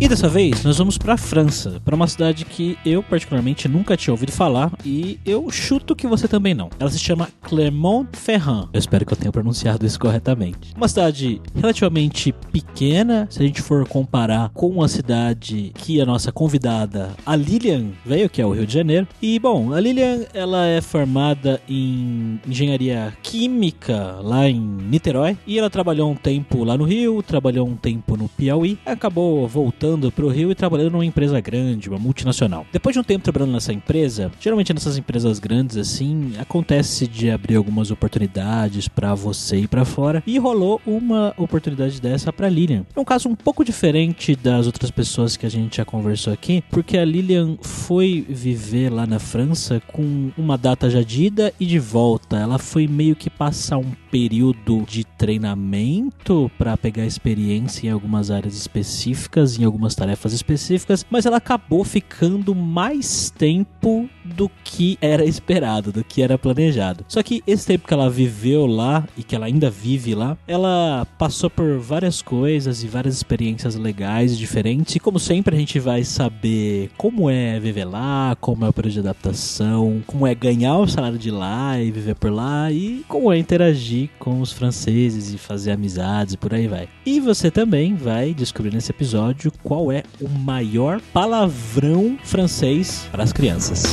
E dessa vez nós vamos para a França, para uma cidade que eu particularmente nunca tinha ouvido falar e eu chuto que você também não. Ela se chama Clermont-Ferrand. Eu espero que eu tenha pronunciado isso corretamente. Uma cidade relativamente pequena, se a gente for comparar com a cidade que a nossa convidada, a Lilian, veio, que é o Rio de Janeiro. E bom, a Lilian, ela é formada em engenharia química lá em Niterói e ela trabalhou um tempo lá no Rio, trabalhou um tempo no Piauí, acabou voltando voltando pro Rio e trabalhando numa empresa grande, uma multinacional. Depois de um tempo trabalhando nessa empresa, geralmente nessas empresas grandes assim, acontece de abrir algumas oportunidades para você ir para fora e rolou uma oportunidade dessa para Lilian. É um caso um pouco diferente das outras pessoas que a gente já conversou aqui, porque a Lilian foi viver lá na França com uma data já de ida e de volta. Ela foi meio que passar um período de treinamento para pegar experiência em algumas áreas específicas, em algumas algumas tarefas específicas, mas ela acabou ficando mais tempo do que era esperado, do que era planejado. Só que esse tempo que ela viveu lá e que ela ainda vive lá, ela passou por várias coisas e várias experiências legais e diferentes. E como sempre, a gente vai saber como é viver lá, como é o período de adaptação, como é ganhar o salário de lá e viver por lá e como é interagir com os franceses e fazer amizades e por aí vai. E você também vai descobrir nesse episódio qual é o maior palavrão francês para as crianças.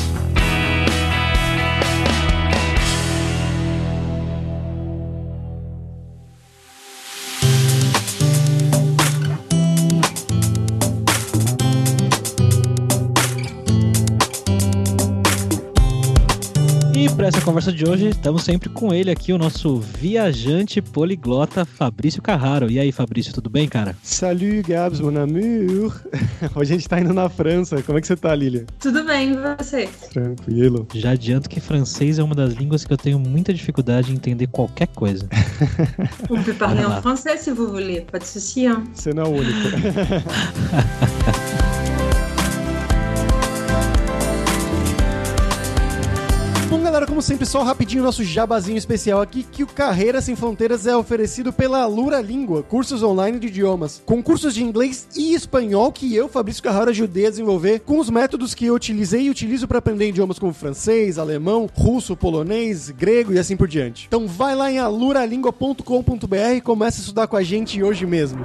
Para essa conversa de hoje, estamos sempre com ele aqui, o nosso viajante poliglota Fabrício Carraro. E aí, Fabrício, tudo bem, cara? Salut, Gabs, mon amour. Hoje a gente tá indo na França. Como é que você tá, Lilia? Tudo bem, e você? Tranquilo. Já adianto que francês é uma das línguas que eu tenho muita dificuldade em entender qualquer coisa. On peut parler en français si vous voulez, pas de souci. Hein? Você não é o único. galera, como sempre, só rapidinho nosso jabazinho especial aqui, que o Carreira Sem Fronteiras é oferecido pela Alura Língua, cursos online de idiomas, com cursos de inglês e espanhol que eu, Fabrício Carraro, ajudei a desenvolver com os métodos que eu utilizei e utilizo para aprender idiomas como francês, alemão, russo, polonês, grego e assim por diante. Então vai lá em aluralingua.com.br e comece a estudar com a gente hoje mesmo.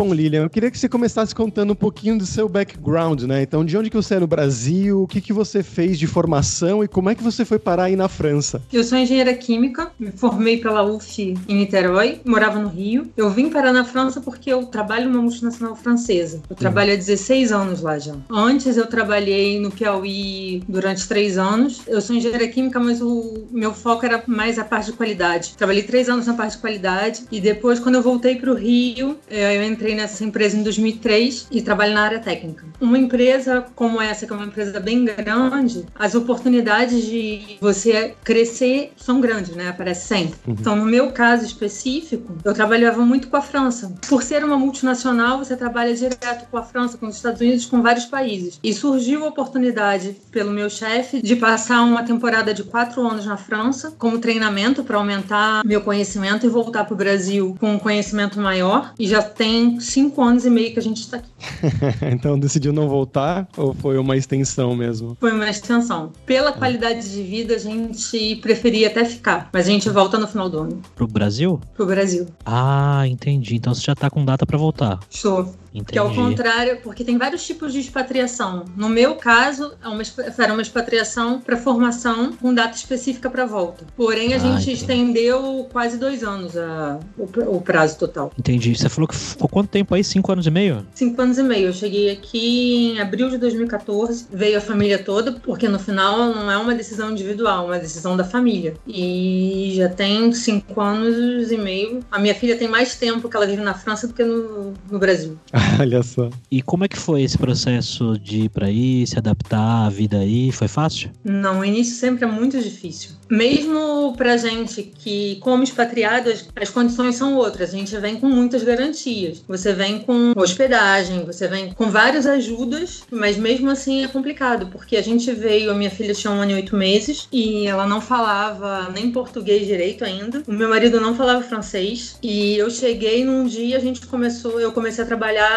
Bom, Lilian, eu queria que você começasse contando um pouquinho do seu background, né? Então, de onde que você é no Brasil, o que que você fez de formação e como é que você foi parar aí na França? Eu sou engenheira química, me formei pela UF em Niterói, morava no Rio. Eu vim parar na França porque eu trabalho numa multinacional francesa. Eu trabalho há 16 anos lá já. Antes eu trabalhei no Piauí durante três anos. Eu sou engenheira química, mas o meu foco era mais a parte de qualidade. Trabalhei três anos na parte de qualidade e depois, quando eu voltei para o Rio, eh, eu entrei entrei nessa empresa em 2003 e trabalho na área técnica. Uma empresa como essa, que é uma empresa bem grande, as oportunidades de você crescer são grandes, né? Aparece sempre. Uhum. Então, no meu caso específico, eu trabalhava muito com a França. Por ser uma multinacional, você trabalha direto com a França, com os Estados Unidos, com vários países. E surgiu a oportunidade pelo meu chefe de passar uma temporada de quatro anos na França como treinamento para aumentar meu conhecimento e voltar para o Brasil com um conhecimento maior. E já tem cinco anos e meio que a gente está aqui. então decidiu não voltar ou foi uma extensão mesmo? Foi uma extensão. Pela qualidade de vida, a gente preferia até ficar, mas a gente volta no final do ano. Pro Brasil? Pro Brasil. Ah, entendi. Então você já tá com data para voltar. Estou. Entendi. Que é o contrário, porque tem vários tipos de expatriação. No meu caso, é uma, era uma expatriação para formação com data específica para volta. Porém, a ah, gente entendi. estendeu quase dois anos a, o, o, prazo total. Entendi. Você falou que ficou quanto tempo aí? Cinco anos e meio? Cinco anos e meio. Eu cheguei aqui em abril de 2014. Veio a família toda, porque no final não é uma decisão individual, é uma decisão da família. E já tem cinco anos e meio. A minha filha tem mais tempo que ela vive na França do que no, no Brasil. Olha só. E como é que foi esse processo de ir para aí, se adaptar à vida aí? Foi fácil? Não, o início sempre é muito difícil. mesmo pra gente que, como expatriados, as condições são outras. A gente vem com muitas garantias. Você vem com hospedagem, você vem com várias ajudas, mas mesmo assim é complicado, porque a gente veio, a minha filha tinha um ano e oito meses e ela não falava nem português direito ainda. O meu marido não falava francês e eu cheguei num dia, a gente começou, eu comecei a trabalhar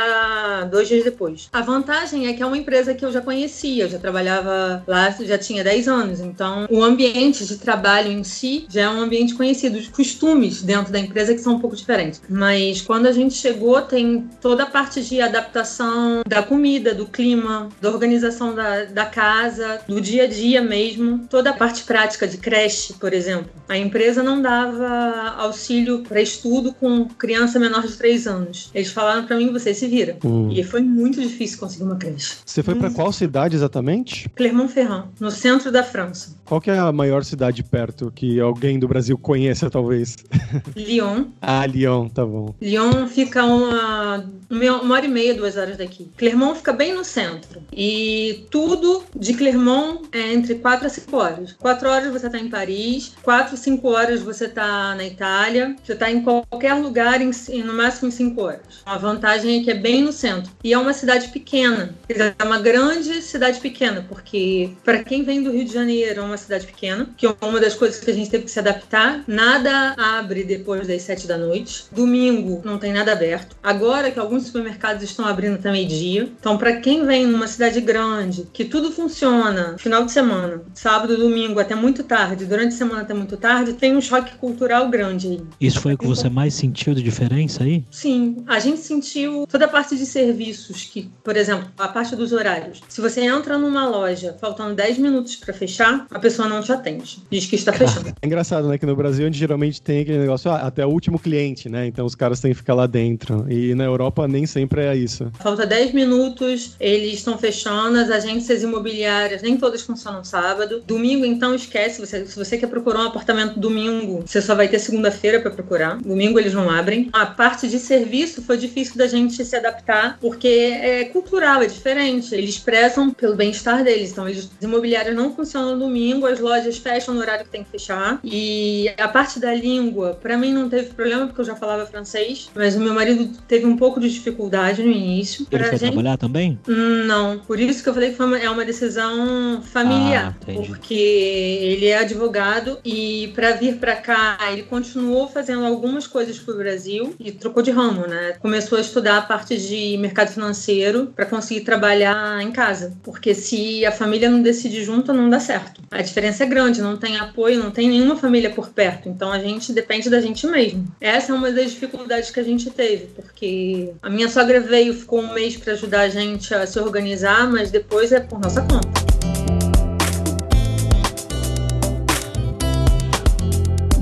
dois dias depois. A vantagem é que é uma empresa que eu já conhecia, eu já trabalhava lá, já tinha 10 anos, então o ambiente de trabalho em si já é um ambiente conhecido, os costumes dentro da empresa que são um pouco diferentes. Mas quando a gente chegou, tem toda a parte de adaptação da comida, do clima, da organização da, da casa, do dia a dia mesmo, toda a parte prática de creche, por exemplo. A empresa não dava auxílio para estudo com criança menor de 3 anos. Eles falaram para mim, você se vira. Hum. E foi muito difícil conseguir uma creche. Você foi pra qual cidade exatamente? Clermont-Ferrand, no centro da França. Qual que é a maior cidade perto que alguém do Brasil conheça, talvez? Lyon. ah, Lyon, tá bom. Lyon fica uma, uma hora e meia, duas horas daqui. Clermont fica bem no centro. E tudo de Clermont é entre quatro a cinco horas. Quatro horas você tá em Paris, quatro, cinco horas você tá na Itália, você tá em qualquer lugar em, em- no máximo em cinco horas. A vantagem é que é bem no centro. E é uma cidade pequena. Quer dizer, é uma grande cidade pequena, porque para quem vem do Rio de Janeiro, é uma cidade pequena, que é uma das coisas que a gente teve que se adaptar. Nada abre depois das sete da noite. Domingo não tem nada aberto. Agora que alguns supermercados estão abrindo até meio-dia. Então, para quem vem numa cidade grande, que tudo funciona, final de semana, sábado, domingo até muito tarde, durante a semana até muito tarde, tem um choque cultural grande aí. Isso foi o que você mais sentiu de diferença aí? Sim, a gente sentiu toda a parte de serviços que, por exemplo, a parte dos horários. Se você entra numa loja faltando 10 minutos para fechar, a pessoa não te atende. Diz que está fechando. É engraçado, né? Que no Brasil a gente geralmente tem aquele negócio, ah, até o último cliente, né? Então os caras têm que ficar lá dentro. E na Europa nem sempre é isso. Falta 10 minutos, eles estão fechando, as agências imobiliárias nem todas funcionam sábado. Domingo, então, esquece. Você, se você quer procurar um apartamento domingo, você só vai ter segunda-feira para procurar. Domingo eles não abrem. A parte de serviço foi difícil da gente se adaptar, porque é cultural, é diferente. Eles prezam pelo bem-estar deles. Então, eles, as imobiliárias não funcionam no domingo, as lojas fecham no horário que tem que fechar. E a parte da língua, para mim não teve problema, porque eu já falava francês, mas o meu marido teve um pouco de dificuldade no início. Ele Pra foi gente- trabalhar também? Não, por isso que eu falei que foi uma- é uma decisão familiar, Ah, porque ele é advogado e para vir para cá ele continuou fazendo algumas coisas pro Brasil e trocou de ramo, né? Começou a estudar a parte de mercado financeiro para conseguir trabalhar em casa, porque se a família não decide junto não dá certo. A diferença é grande, não tem apoio, não tem nenhuma família por perto, então a gente depende da gente mesmo. Essa é uma das dificuldades que a gente teve, porque a minha sogra veio, ficou um mês para ajudar a gente a se organizar, mas depois é por nossa conta.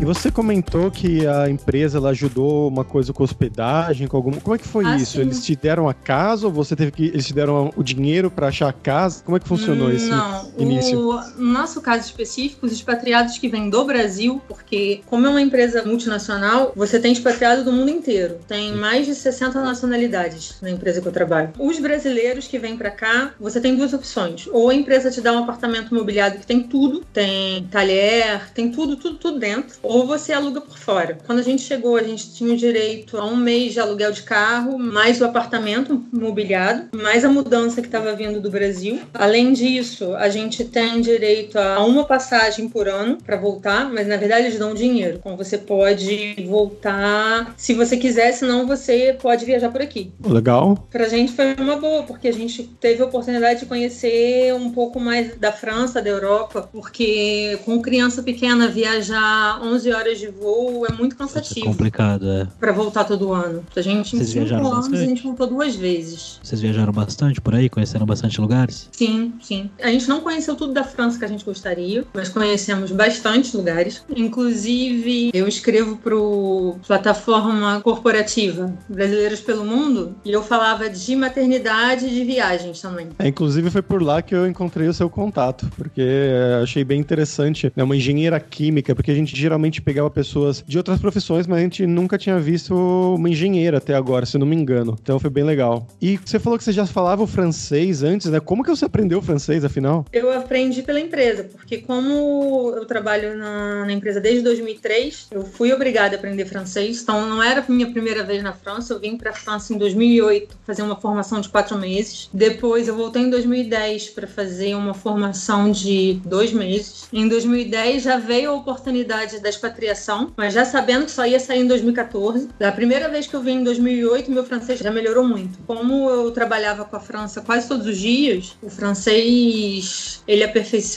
E você comentou que a empresa ela ajudou uma coisa com hospedagem, com alguma. Como é que foi Ah, isso? sim. Eles te deram a casa ou você teve que. Eles te deram o dinheiro pra achar a casa? Como é que funcionou esse Não, início? o no nosso caso específico, os expatriados que vêm do Brasil, porque como é uma empresa multinacional, você tem expatriado do mundo inteiro. Tem mais de 60 nacionalidades na empresa que eu trabalho. Os brasileiros que vêm pra cá, você tem duas opções. Ou a empresa te dá um apartamento mobiliado que tem tudo, tem talher, tem tudo, tudo, tudo dentro. Ou você aluga por fora. Quando a gente chegou, a gente tinha o direito a um mês de aluguel de carro, mais o apartamento mobiliado, mais a mudança que estava vindo do Brasil. Além disso, a gente tem direito a uma passagem por ano para voltar, mas na verdade eles dão dinheiro. Então você pode voltar se você quiser, senão você pode viajar por aqui. Legal. Pra gente foi uma boa, porque a gente teve a oportunidade de conhecer um pouco mais da França, da Europa, porque com criança pequena viajar 11 horas de voo é muito cansativo complicado, é. pra voltar todo ano. A gente em Vocês cinco viajaram anos a bastante? gente voltou duas vezes. Vocês viajaram bastante por aí, conheceram bastante lugares? Sim, sim. A gente não conheceu tudo da França que a gente gostaria, mas conhecemos bastante lugares. Inclusive, eu escrevo pro plataforma corporativa Brasileiros pelo Mundo e eu falava de maternidade e de viagens também. É, inclusive foi por lá que eu encontrei o seu contato, porque é, achei bem interessante. É uma engenheira química, porque a gente geralmente geralmente pegava pessoas de outras profissões, mas a gente nunca tinha visto uma engenheira até agora, se não me engano. Então foi bem legal. E você falou que você já falava o francês antes, né? Como que você aprendeu francês, afinal? Eu aprendi pela empresa, porque como eu trabalho na, na empresa desde 2003, eu fui obrigada a aprender francês. Então não era a minha primeira vez na França, eu vim para a França em 2008 fazer uma formação de quatro meses. Depois eu voltei em 2010 para fazer uma formação de dois meses. Em 2010 já veio a oportunidade da expatriação, mas já sabendo que só ia sair em 2014. Da primeira vez que eu vim em 2008, meu francês já melhorou muito. Como eu trabalhava com a França quase todos os dias, o francês ele aperfeiçoa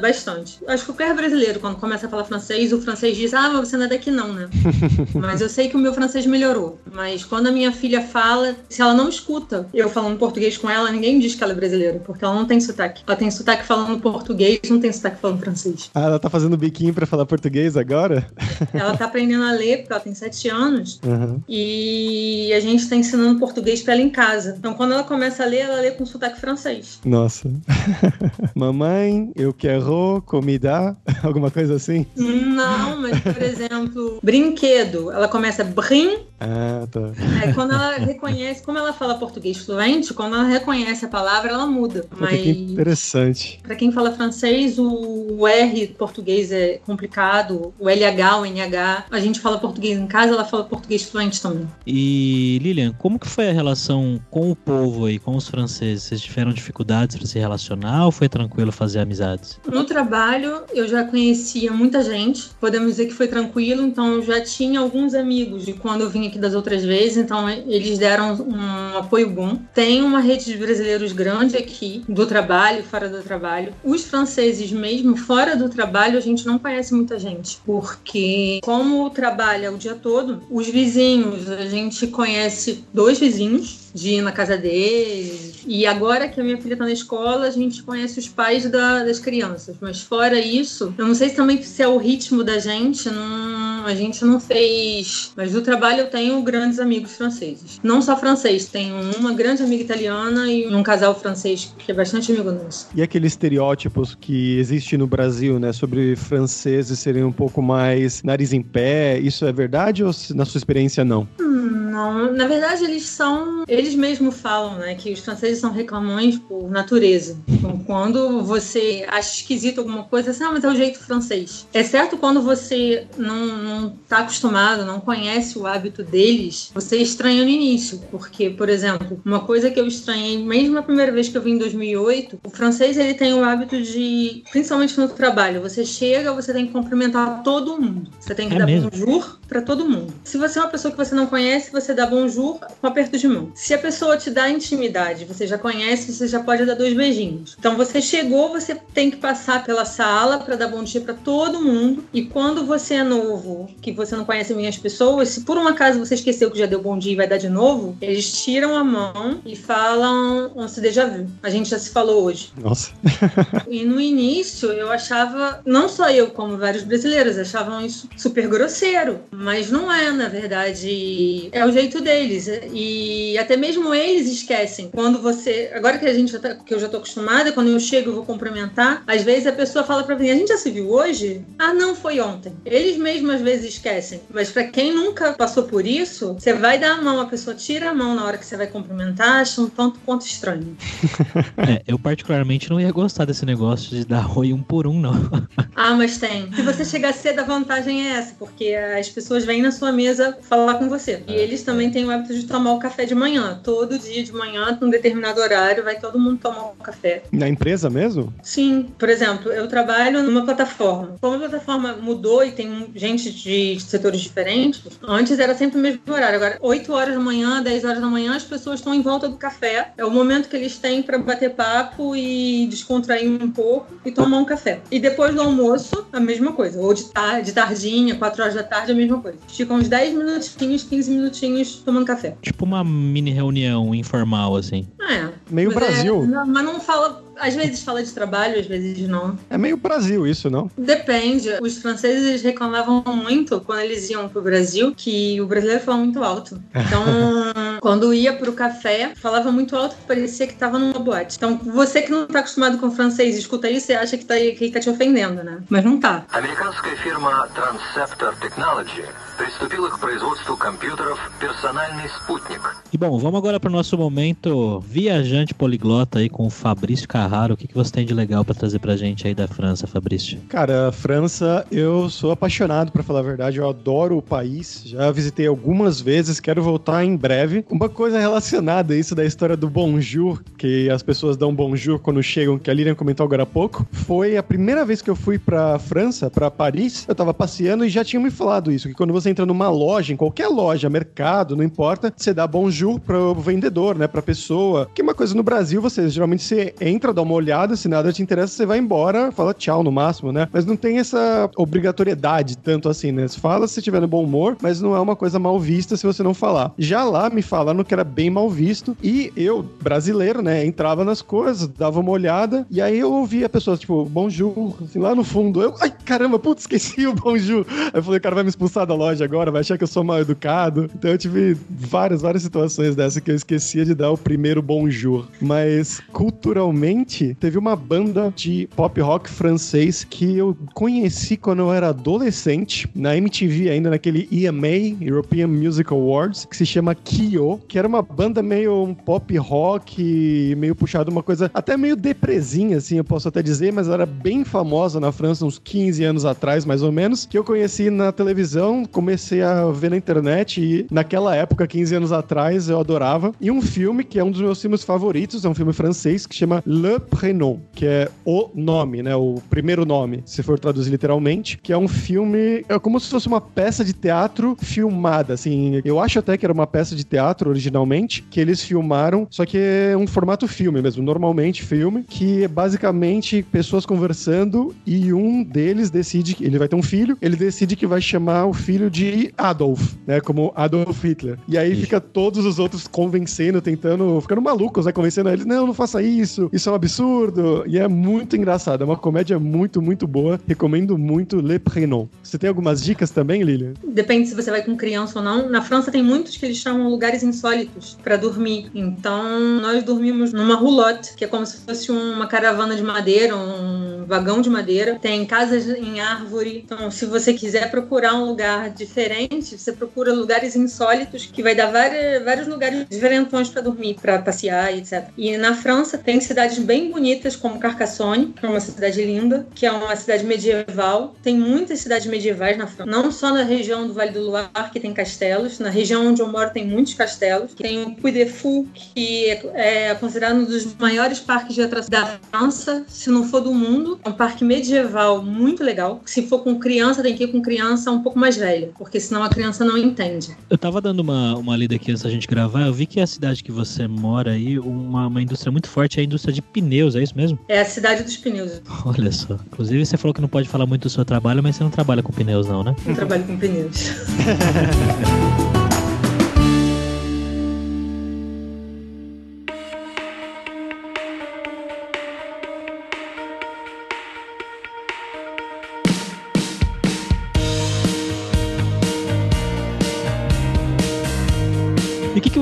bastante. Acho que qualquer brasileiro, quando começa a falar francês, o francês diz: Ah, mas você não é daqui não, né? mas eu sei que o meu francês melhorou. Mas quando a minha filha fala, se ela não escuta eu falando português com ela, ninguém diz que ela é brasileira, porque ela não tem sotaque. Ela tem sotaque falando português, não tem sotaque falando francês. Ah, ela tá fazendo biquinho para falar português agora? ela tá aprendendo a ler, porque ela tem sete anos. Uhum. E a gente tá ensinando português pra ela em casa. Então, quando ela começa a ler, ela lê com sotaque francês. Nossa. Mamãe, eu quero comida, alguma coisa assim? Não, mas, por exemplo, brinquedo. Ela começa brin. Ah, tá. É, quando ela reconhece, como ela fala português fluente, quando ela reconhece a palavra, ela muda. Mas que interessante. Para quem fala francês, o R português é complicado, o LH, o NH. A gente fala português em casa, ela fala português fluente também. E Lilian, como que foi a relação com o povo aí, com os franceses? Vocês tiveram dificuldades para se relacionar ou foi tranquilo fazer amizades? No trabalho, eu já conhecia muita gente. Podemos dizer que foi tranquilo, então eu já tinha alguns amigos de quando eu vim aqui das outras vezes, então eles deram um apoio bom. Tem uma rede de brasileiros grande aqui, do trabalho, fora do trabalho. Os franceses mesmo, fora do trabalho, a gente não conhece muita gente, porque como trabalha o dia todo, os vizinhos, a gente conhece dois vizinhos, de ir na casa deles. E agora que a minha filha tá na escola, a gente conhece os pais da, das crianças. Mas fora isso, eu não sei se também se é o ritmo da gente, não, a gente não fez. Mas do trabalho eu tenho grandes amigos franceses. Não só francês, tenho uma grande amiga italiana e um casal francês que é bastante amigo nosso. E aqueles estereótipos que existem no Brasil, né, sobre franceses serem um pouco mais nariz em pé, isso é verdade ou na sua experiência não? Hum não, na verdade eles são, eles mesmos falam, né, que os franceses são reclamões por natureza. Então, quando você acha esquisito alguma coisa, assim, ah, mas é o jeito francês. É certo quando você não, não tá acostumado, não conhece o hábito deles, você estranha no início, porque, por exemplo, uma coisa que eu estranhei, mesmo a primeira vez que eu vim em 2008, o francês ele tem o hábito de, principalmente no trabalho, você chega, você tem que cumprimentar todo mundo. Você tem que é dar mesmo? bonjour para todo mundo. Se você é uma pessoa que você não conhece, você dá bonjour com aperto de mão. Se a pessoa te dá intimidade, você já conhece, você já pode dar dois beijinhos. Então você chegou, você tem que passar pela sala para dar bom dia para todo mundo. E quando você é novo, que você não conhece bem as pessoas, se por um acaso você esqueceu que já deu bom dia e vai dar de novo, eles tiram a mão e falam on se déjà vu. A gente já se falou hoje. Nossa. e no início eu achava, não só eu, como vários brasileiros, achavam isso super grosseiro. Mas não é, na verdade. É o jeito deles. E até mesmo eles esquecem. Quando você. Agora que a gente já tá, que eu já tô acostumada, quando eu chego eu vou cumprimentar, às vezes a pessoa fala pra mim, a gente já se viu hoje? Ah, não, foi ontem. Eles mesmos às vezes esquecem. Mas para quem nunca passou por isso, você vai dar a mão, a pessoa tira a mão na hora que você vai cumprimentar, acha um tanto quanto estranho. é, eu particularmente não ia gostar desse negócio de dar oi um por um, não. ah, mas tem. Se você chegar cedo, a vantagem é essa, porque as pessoas vêm na sua mesa falar com você. E eles também têm o hábito de tomar o café de manhã. Todo dia de manhã, num determinado horário, vai todo mundo tomar o café. Na empresa mesmo? Sim. Por exemplo, eu trabalho numa plataforma. Como a plataforma mudou e tem gente de setores diferentes, antes era sempre o mesmo horário. Agora, 8 horas da manhã, 10 horas da manhã, as pessoas estão em volta do café. É o momento que eles têm para bater papo e descontrair um pouco e tomar um café. E depois do almoço, a mesma coisa. Ou de, tarde, de tardinha, 4 horas da tarde, a mesma coisa. Ficam uns 10 minutinhos, 15 minutinhos tomando café. Tipo uma mini reunião informal, assim. É. Meio mas é, Brasil. É, mas não fala às vezes fala de trabalho, às vezes não. É meio Brasil isso, não? Depende. Os franceses reclamavam muito quando eles iam pro Brasil que o brasileiro fala muito alto. Então, Quando ia pro café, falava muito alto que parecia que tava numa boate. Então, você que não tá acostumado com francês, escuta isso e acha que tá, que tá te ofendendo, né? Mas não tá. Американская фирма Transceptor Technology приступила к производству компьютеров «Персональный спутник». E bom, vamos agora para o nosso momento viajante poliglota aí com o Fabrício Carraro. O que, que você tem de legal para trazer pra gente aí da França, Fabrício? Cara, a França, eu sou apaixonado, pra falar a verdade. Eu adoro o país. Já visitei algumas vezes, quero voltar em breve. Uma coisa relacionada a isso da história do bonjour, que as pessoas dão bonjour quando chegam, que a Lilian comentou agora há pouco, foi a primeira vez que eu fui pra França, pra Paris. Eu tava passeando e já tinham me falado isso, que quando você entra numa loja, em qualquer loja, mercado, não importa, você dá bonjour pro vendedor, né, pra pessoa. Que é uma coisa no Brasil, você geralmente você entra, dá uma olhada, se nada te interessa, você vai embora, fala tchau no máximo, né? Mas não tem essa obrigatoriedade tanto assim, né? Você fala se tiver no bom humor, mas não é uma coisa mal vista se você não falar. Já lá me falaram que era bem mal visto e eu, brasileiro, né, entrava nas coisas, dava uma olhada e aí eu ouvia pessoas tipo, bonjour, assim, lá no fundo. Eu, ai, caramba, putz, esqueci o bonjour. Aí eu falei, cara, vai me expulsar da loja agora, vai achar que eu sou mal educado. Então eu tive várias, várias situações dessa que eu esquecia de dar o primeiro bonjour. Mas culturalmente, teve uma banda de pop rock francês que eu conheci quando eu era adolescente, na MTV ainda, naquele EMA, European Music Awards, que se chama Kyo, que era uma banda meio um pop rock, meio puxado uma coisa até meio depresinha, assim, eu posso até dizer, mas era bem famosa na França uns 15 anos atrás, mais ou menos, que eu conheci na televisão, comecei a ver na internet e naquela época, 15 anos atrás, eu adorava. E um filme que é um dos meus filmes favoritos, é um filme francês que chama Le Prénom, que é o nome, né, o primeiro nome, se for traduzir literalmente, que é um filme, é como se fosse uma peça de teatro filmada, assim, eu acho até que era uma peça de teatro originalmente, que eles filmaram, só que é um formato filme mesmo, normalmente filme, que é basicamente pessoas conversando e um deles decide, ele vai ter um filho, ele decide que vai chamar o filho de Adolf, né, como Adolf Hitler. E aí Ixi. fica todos os outros convencendo, tentando, ficando malucos, né, convencendo eles, não, não faça isso, isso é um absurdo. E é muito engraçado, é uma comédia muito, muito boa. Recomendo muito Le Prénom. Você tem algumas dicas também, Lilian? Depende se você vai com criança ou não. Na França tem muitos que eles chamam lugares insólitos para dormir. Então, nós dormimos numa roulotte, que é como se fosse uma caravana de madeira, um vagão de madeira. Tem casas em árvore. Então, se você quiser procurar um lugar diferente, você procura lugares insólitos, que vai dar várias, vários lugares diferentões para dormir, para passear, etc. E na França tem cidades bem bonitas, como Carcassonne, que é uma cidade linda, que é uma cidade medieval. Tem muitas cidades medievais na França, não só na região do Vale do Loire, que tem castelos. Na região onde eu moro tem muitos castelos. Tem o Puy de Fou, que é, é considerado um dos maiores parques de atração da França, se não for do mundo. É um parque medieval muito legal. Se for com criança, tem que ir com criança um pouco mais velha, porque senão a criança não entende. Eu tava dando uma, uma lida aqui antes da gente gravar, eu vi que a cidade que você mora aí, uma, uma indústria muito forte é a indústria de pneus, é isso mesmo? É a cidade dos pneus. Olha só. Inclusive, você falou que não pode falar muito do seu trabalho, mas você não trabalha com pneus, não, né? Eu trabalho com pneus.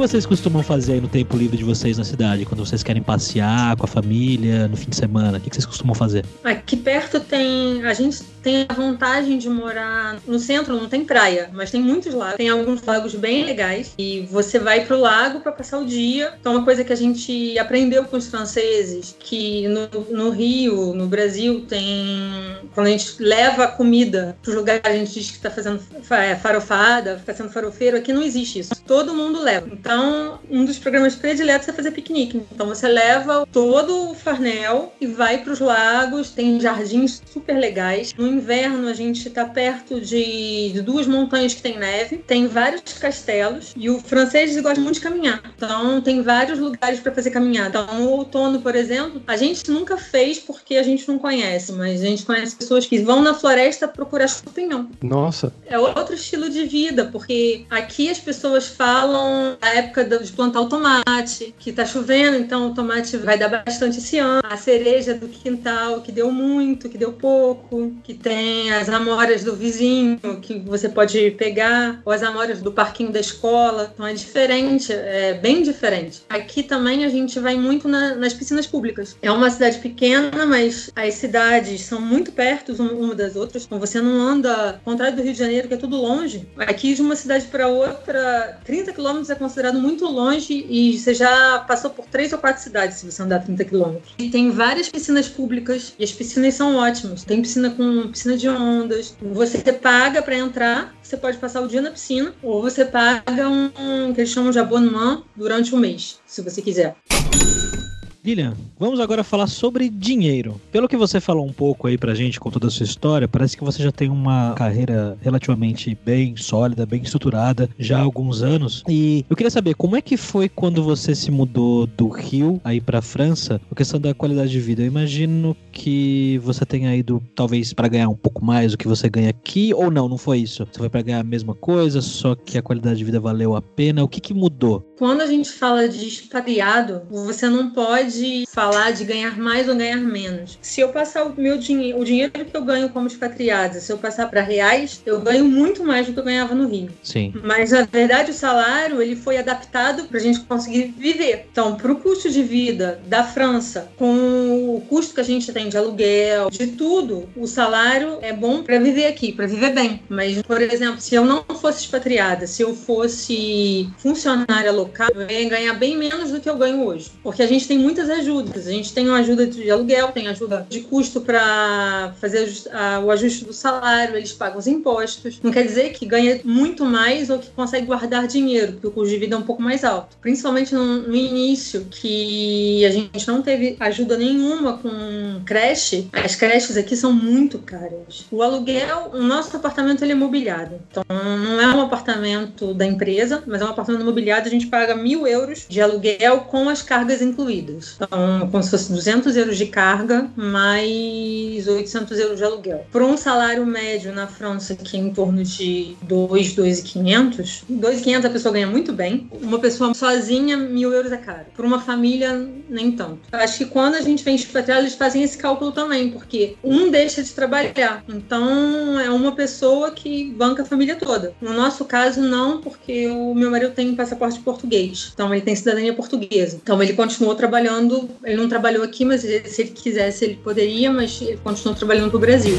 vocês costumam fazer aí no tempo livre de vocês na cidade? Quando vocês querem passear com a família, no fim de semana? O que, vocês costumam fazer? Aqui perto tem. A gente tem a vantagem de morar no centro, não tem praia, mas tem muitos lagos. Tem alguns lagos bem legais. E você vai pro lago para passar o dia. Então, uma coisa que a gente aprendeu com os franceses, que no, no Rio, no Brasil, tem. Quando a gente leva comida pros lugares, a gente diz que tá fazendo fa- farofada, fica sendo farofeiro. Aqui não existe isso. Todo mundo leva. Então, um dos programas prediletos é fazer piquenique. Então, você leva todo o farnel e vai pros lagos. Tem jardins super legais. No inverno, a gente tá perto de, de duas montanhas que tem neve. Tem vários castelos. E o francês gosta muito de caminhar. Então, tem vários lugares para fazer caminhada. Então, no outono, por exemplo, a gente nunca fez porque a gente não conhece. Mas a gente conhece pessoas que vão na floresta procurar champignon Nossa, é outro estilo de vida, porque aqui as pessoas falam a época de plantar o tomate, que tá chovendo, então o tomate vai dar bastante esse ano. A cereja do quintal, que deu muito, que deu pouco, que tem as amoras do vizinho, que você pode pegar, ou as amoras do parquinho da escola. Então é diferente, é bem diferente. Aqui também a gente vai muito na, nas piscinas públicas. É uma cidade pequena, mas as cidades são muito perto uma das outras. Então você não anda, ao contrário do Rio de Janeiro, que é tudo longe. Aqui de uma cidade para outra, 30 quilômetros é considerado muito longe e você já passou por três ou quatro cidades se você andar 30 quilômetros. E tem várias piscinas públicas e as piscinas são ótimas. Tem piscina com piscina de ondas. Você paga para entrar, você pode passar o dia na piscina ou você paga um, que eles chamam de abonnement durante um mês, se você quiser. Lilian, vamos agora falar sobre dinheiro. Pelo que você falou um pouco aí pra gente com toda a sua história, parece que você já tem uma carreira relativamente bem sólida, bem estruturada, já há alguns anos. E eu queria saber como é que foi quando você se mudou do Rio aí pra França, a questão da qualidade de vida. Eu imagino que você tenha ido talvez para ganhar um pouco mais do que você ganha aqui, ou não, não foi isso? Você foi para ganhar a mesma coisa, só que a qualidade de vida valeu a pena. O que que mudou? Quando a gente fala de expatriado, você não pode de falar de ganhar mais ou ganhar menos. Se eu passar o meu dinheiro, o dinheiro que eu ganho como expatriada, se eu passar para reais, eu ganho muito mais do que eu ganhava no Rio. Sim. Mas na verdade o salário ele foi adaptado para a gente conseguir viver. Então, para o custo de vida da França, com o custo que a gente tem de aluguel, de tudo, o salário é bom para viver aqui, para viver bem. Mas, por exemplo, se eu não fosse expatriada, se eu fosse funcionária local, eu ia ganhar bem menos do que eu ganho hoje, porque a gente tem muitas muitas ajudas. A gente tem uma ajuda de aluguel, tem ajuda de custo para fazer o ajuste do salário, eles pagam os impostos. Não quer dizer que ganha muito mais ou que consegue guardar dinheiro, porque o custo de vida é um pouco mais alto. Principalmente no, no início, que a gente não teve ajuda nenhuma com creche. As creches aqui são muito caras. O aluguel, o nosso apartamento ele é mobiliado. Então não é um apartamento da empresa, mas é um apartamento mobiliado. A gente paga mil euros de aluguel com as cargas incluídas. Então, como se fosse 200 euros de carga mais 800 euros de aluguel. Por um salário médio na França, que é em torno de 2, 2,500, 2,500 a pessoa ganha muito bem. Uma pessoa sozinha, mil euros é caro. Por uma família, nem tanto. Acho que quando a gente vem expatriado, eles fazem esse cálculo também, porque um deixa de trabalhar. Então, é uma pessoa que banca a família toda. No nosso caso, não, porque o meu marido tem passaporte português. Então, ele tem cidadania portuguesa. Então, ele continuou trabalhando trabalhando, ele não trabalhou aqui, mas se ele quisesse ele poderia, mas ele continuou trabalhando para o Brasil.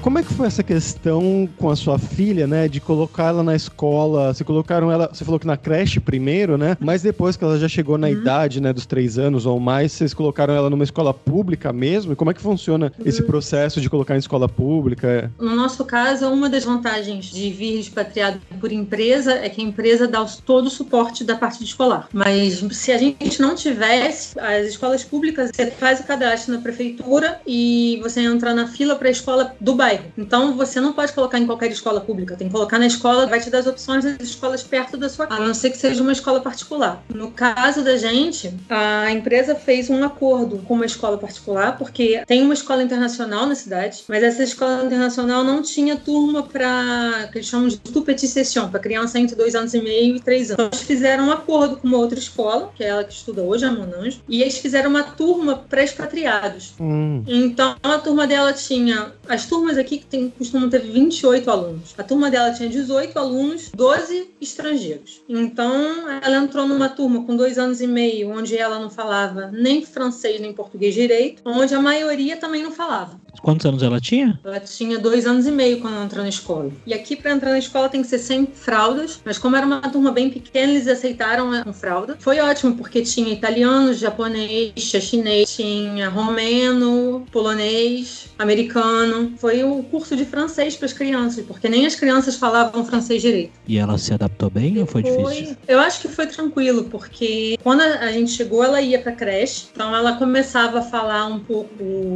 Como é que foi essa questão com a sua filha, né, de colocar ela na escola? Você colocaram ela, você falou que na creche primeiro, né? Mas depois que ela já chegou na uhum. idade, né, dos três anos ou mais, vocês colocaram ela numa escola pública mesmo? E como é que funciona uhum. esse processo de colocar em escola pública? No nosso caso, uma das vantagens de vir expatriado por empresa é que a empresa dá todo o suporte da parte escolar. Mas se a gente não tivesse as escolas públicas, você faz o cadastro na prefeitura e você entra na fila para a escola do bairro bairro. Então você não pode colocar em qualquer escola pública, tem que colocar na escola, vai te dar as opções das escolas perto da sua casa, a não ser que seja uma escola particular. No caso da gente, a empresa fez um acordo com uma escola particular, porque tem uma escola internacional na cidade, mas essa escola internacional não tinha turma para que eles chamam de tout petit session, para criança entre dois anos e meio e três anos. Eles fizeram um acordo com uma outra escola, que é ela que estuda hoje, a Monange, e eles fizeram uma turma para expatriados. Hum. Então a turma dela tinha as turmas aqui aqui que tem, costumam ter 28 alunos. A turma dela tinha 18 alunos, 12 estrangeiros. Então, ela entrou numa turma com dois anos e meio, onde ela não falava nem francês nem português direito, onde a maioria também não falava. Quantos anos ela tinha? Ela tinha dois anos e meio quando ela entrou na escola. E aqui, para entrar na escola, tem que ser sem fraldas, mas como era uma turma bem pequena, eles aceitaram com fralda. Foi ótimo, porque tinha italiano, japonês, chinês, tinha romeno, polonês, americano. Foi o curso de francês para as crianças, porque nem as crianças falavam francês direito. E ela se adaptou bem ou foi, foi difícil? Eu acho que foi tranquilo, porque quando a gente chegou, ela ia para creche, então ela começava a falar um pouco,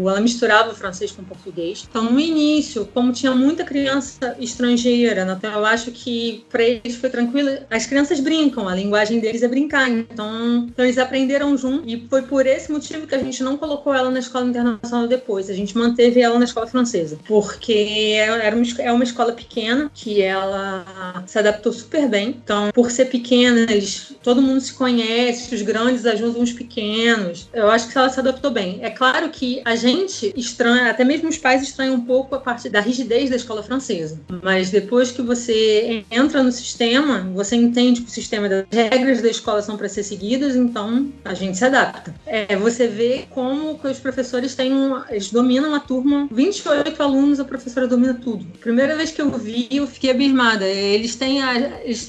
ela misturava o francês com português. Então, no início, como tinha muita criança estrangeira, né, então eu acho que para eles foi tranquilo. As crianças brincam, a linguagem deles é brincar. Então, então eles aprenderam junto e foi por esse motivo que a gente não colocou ela na escola internacional depois. A gente manteve ela na escola francesa, porque era uma, é uma escola pequena que ela se adaptou super bem. Então, por ser pequena, eles, todo mundo se conhece, os grandes ajudam os pequenos. Eu acho que ela se adaptou bem. É claro que a gente estranha, até mesmo os pais estranham um pouco a parte da rigidez da escola francesa. Mas depois que você entra no sistema, você entende que o sistema das regras da escola são para ser seguidas, então a gente se adapta. É, você vê como que os professores têm eles dominam a turma, 28 alunos, a professora domina tudo. Primeira vez que eu vi, eu fiquei abismada. Eles têm a,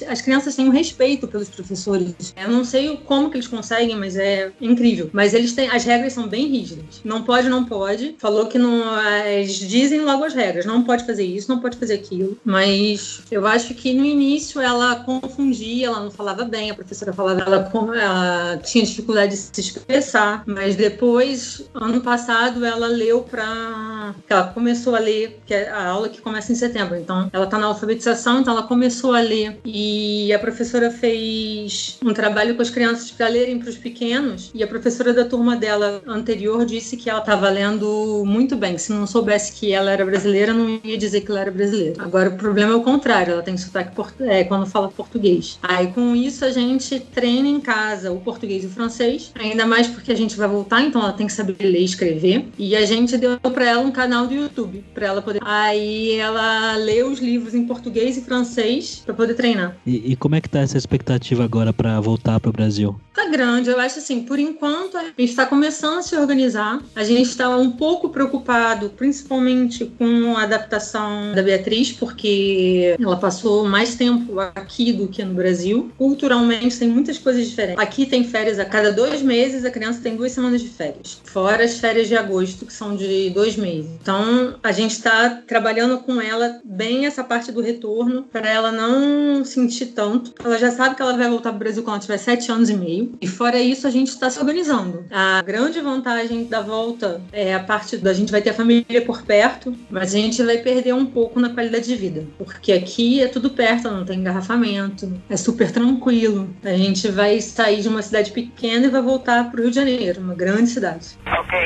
as crianças têm um respeito pelos professores. Eu não sei como que eles conseguem, mas é incrível. Mas eles têm as regras são bem rígidas. Não pode, não pode. Falou que não, eles dizem logo as regras. Não pode fazer isso, não pode fazer aquilo. Mas eu acho que no início ela confundia, ela não falava bem, a professora falava, ela, ela tinha dificuldade de se expressar. Mas depois, ano passado, ela leu para. Ela começou a ler, que é a aula que começa em setembro. Então, ela está na alfabetização, então ela começou a ler. E a professora fez um trabalho com as crianças para lerem para os pequenos. E a professora da turma dela anterior disse que ela estava lendo muito bem. Se não soubesse que ela era brasileira, não ia dizer que ela era brasileira. Agora, o problema é o contrário. Ela tem sotaque é, quando fala português. Aí, com isso, a gente treina em casa o português e o francês. Ainda mais porque a gente vai voltar, então ela tem que saber ler e escrever. E a gente deu para ela um canal do YouTube, para ela poder. Aí ela lê os livros em português e francês para poder treinar. E, e, como é que tá essa expectativa agora para voltar para o Brasil? Tá grande, eu acho assim, por enquanto a gente está começando a se organizar. A gente está um pouco preocupado, principalmente com a adaptação da Beatriz, porque ela passou mais tempo aqui do que no Brasil. Culturalmente tem muitas coisas diferentes. Aqui tem férias a cada dois meses, a criança tem duas semanas de férias. Fora as férias de agosto, que são de dois meses. Então a gente está trabalhando com ela bem essa parte do retorno, para ela não sentir tanto. Ela já sabe que ela vai voltar para o Brasil quando tiver sete anos e meio. E fora isso, a gente está se organizando. A grande vantagem da volta é a parte da gente vai ter a família por perto, mas a gente vai perder um pouco na qualidade de vida. Porque aqui é tudo perto, não tem engarrafamento, é super tranquilo. A gente vai sair de uma cidade pequena e vai voltar para o Rio de Janeiro, uma grande cidade. Ok,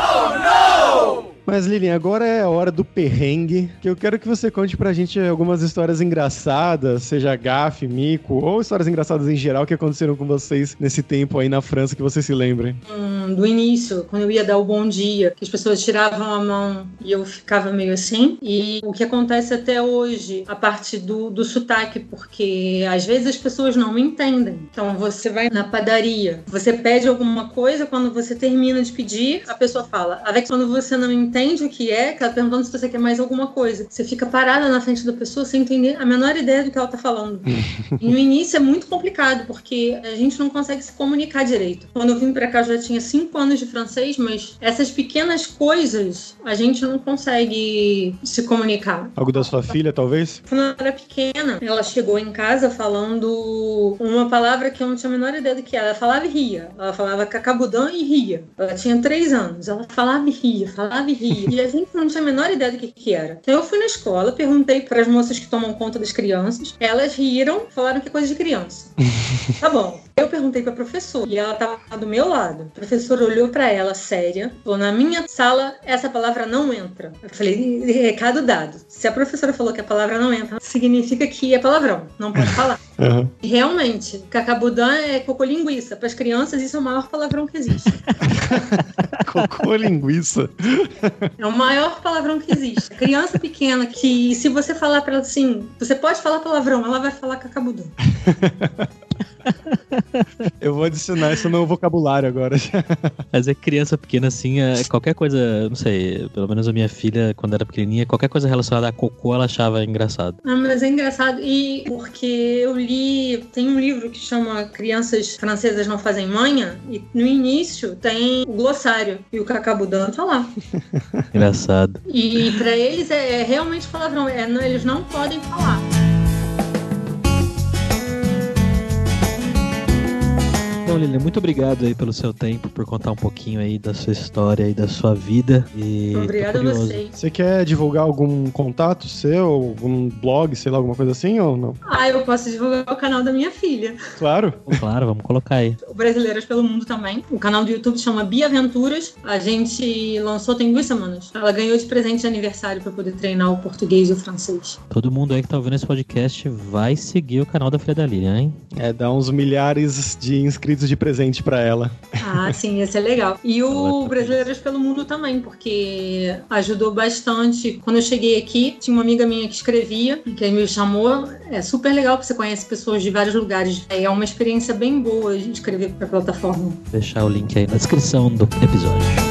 Oh, no! Mas Lilian, agora é a hora do perrengue, que eu quero que você conte pra gente algumas histórias engraçadas, seja gafe, mico, ou histórias engraçadas em geral que aconteceram com vocês nesse tempo aí na França que você se lembrem. Hum, do início, quando eu ia dar o bom dia, que as pessoas tiravam a mão e eu ficava meio assim. E o que acontece até hoje, a parte do, do sotaque, porque às vezes as pessoas não me entendem. Então você vai na padaria, você pede alguma coisa, quando você termina de pedir, a pessoa fala. Avec quando você não entende, entende o que é, que ela tá perguntando se você quer mais alguma coisa. Você fica parada na frente da pessoa sem entender a menor ideia do que ela tá falando. e no início é muito complicado, porque a gente não consegue se comunicar direito. Quando eu vim para cá, eu já tinha cinco anos de francês, mas essas pequenas coisas a gente não consegue se comunicar. Algo da sua filha, talvez? Quando ela era pequena, ela chegou em casa falando uma palavra que eu não tinha a menor ideia do que era. Ela falava e ria. Ela falava cacabudã e ria. Ela tinha três anos. Ela falava e ria, falava e ria ria. E a gente não tinha a menor ideia do que, que era. Então eu fui na escola, perguntei para as moças que tomam conta das crianças. Elas riram, falaram que é coisa de criança. tá bom. Eu perguntei para a professora e ela estava do meu lado. A professora olhou para ela séria, falou: Na minha sala, essa palavra não entra. Eu falei: Recado dado. Se a professora falou que a palavra não entra, significa que é palavrão, não pode falar. Uhum. Realmente, cacabudã é cocô linguiça. Para as crianças, isso é o maior palavrão que existe. cocô linguiça? É o maior palavrão que existe. Criança pequena que, se você falar para ela assim, você pode falar palavrão, ela vai falar cacabudã. Eu vou adicionar isso no vocabulário agora. Mas é criança pequena assim, é qualquer coisa, não sei, pelo menos a minha filha, quando era pequenininha, qualquer coisa relacionada a cocô, ela achava engraçado. Ah, mas é engraçado. E porque eu li, tem um livro que chama Crianças Francesas Não Fazem Manha, e no início tem o glossário, e o cacabudan tá lá. Engraçado. E para eles é, é, realmente palavrão, é, eles não podem falar. Bom, Lilian, muito obrigado aí pelo seu tempo, por contar um pouquinho aí da sua história e da sua vida. E Obrigada a vocês. Você quer divulgar algum contato seu, algum blog, sei lá, alguma coisa assim ou não? Ah, eu posso divulgar o canal da minha filha. Claro. Claro, vamos colocar aí. o Brasileiras pelo Mundo também. O canal do YouTube chama Bia Aventuras. A gente lançou tem duas semanas. Ela ganhou de presente de aniversário para poder treinar o português e o francês. Todo mundo aí que tá ouvindo esse podcast vai seguir o canal da filha da Lilian, hein? É, dá uns milhares de inscritos de presente pra ela. Ah, sim, esse é legal. E o Brasileiras pelo Mundo também, porque ajudou bastante. Quando eu cheguei aqui, tinha uma amiga minha que escrevia, que me chamou. É super legal, porque você conhece pessoas de vários lugares. É uma experiência bem boa de escrever para a plataforma. Vou deixar o link aí na descrição do episódio.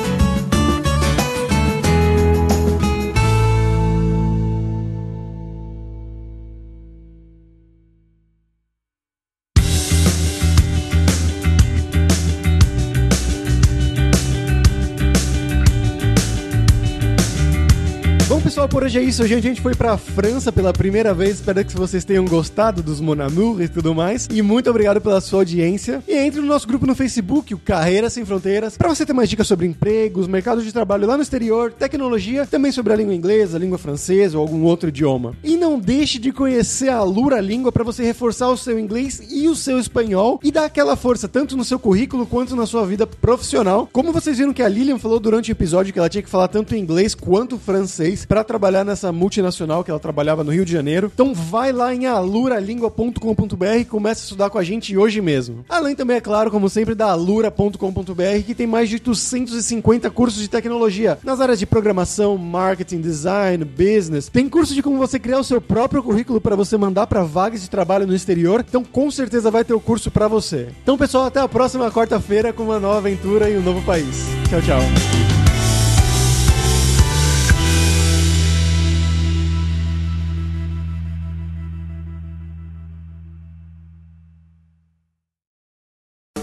É isso. Hoje a gente foi pra França pela primeira vez. Espero que vocês tenham gostado dos Mon Amour e tudo mais. E muito obrigado pela sua audiência. E entre no nosso grupo no Facebook, o Carreira Sem Fronteiras, pra você ter mais dicas sobre empregos, mercado de trabalho lá no exterior, tecnologia, também sobre a língua inglesa, a língua francesa ou algum outro idioma. E não deixe de conhecer a Lura Língua pra você reforçar o seu inglês e o seu espanhol e dar aquela força tanto no seu currículo quanto na sua vida profissional. Como vocês viram que a Lilian falou durante o episódio que ela tinha que falar tanto inglês quanto francês pra trabalhar nessa multinacional que ela trabalhava no Rio de Janeiro. Então vai lá em aluralingua.com.br e começa a estudar com a gente hoje mesmo. Além também, é claro, como sempre, da alura.com.br que tem mais de 250 cursos de tecnologia nas áreas de programação, marketing, design, business. Tem curso de como você criar o seu próprio currículo para você mandar para vagas de trabalho no exterior. Então com certeza vai ter o curso para você. Então, pessoal, até a próxima quarta-feira com uma nova aventura em um novo país. Tchau, tchau.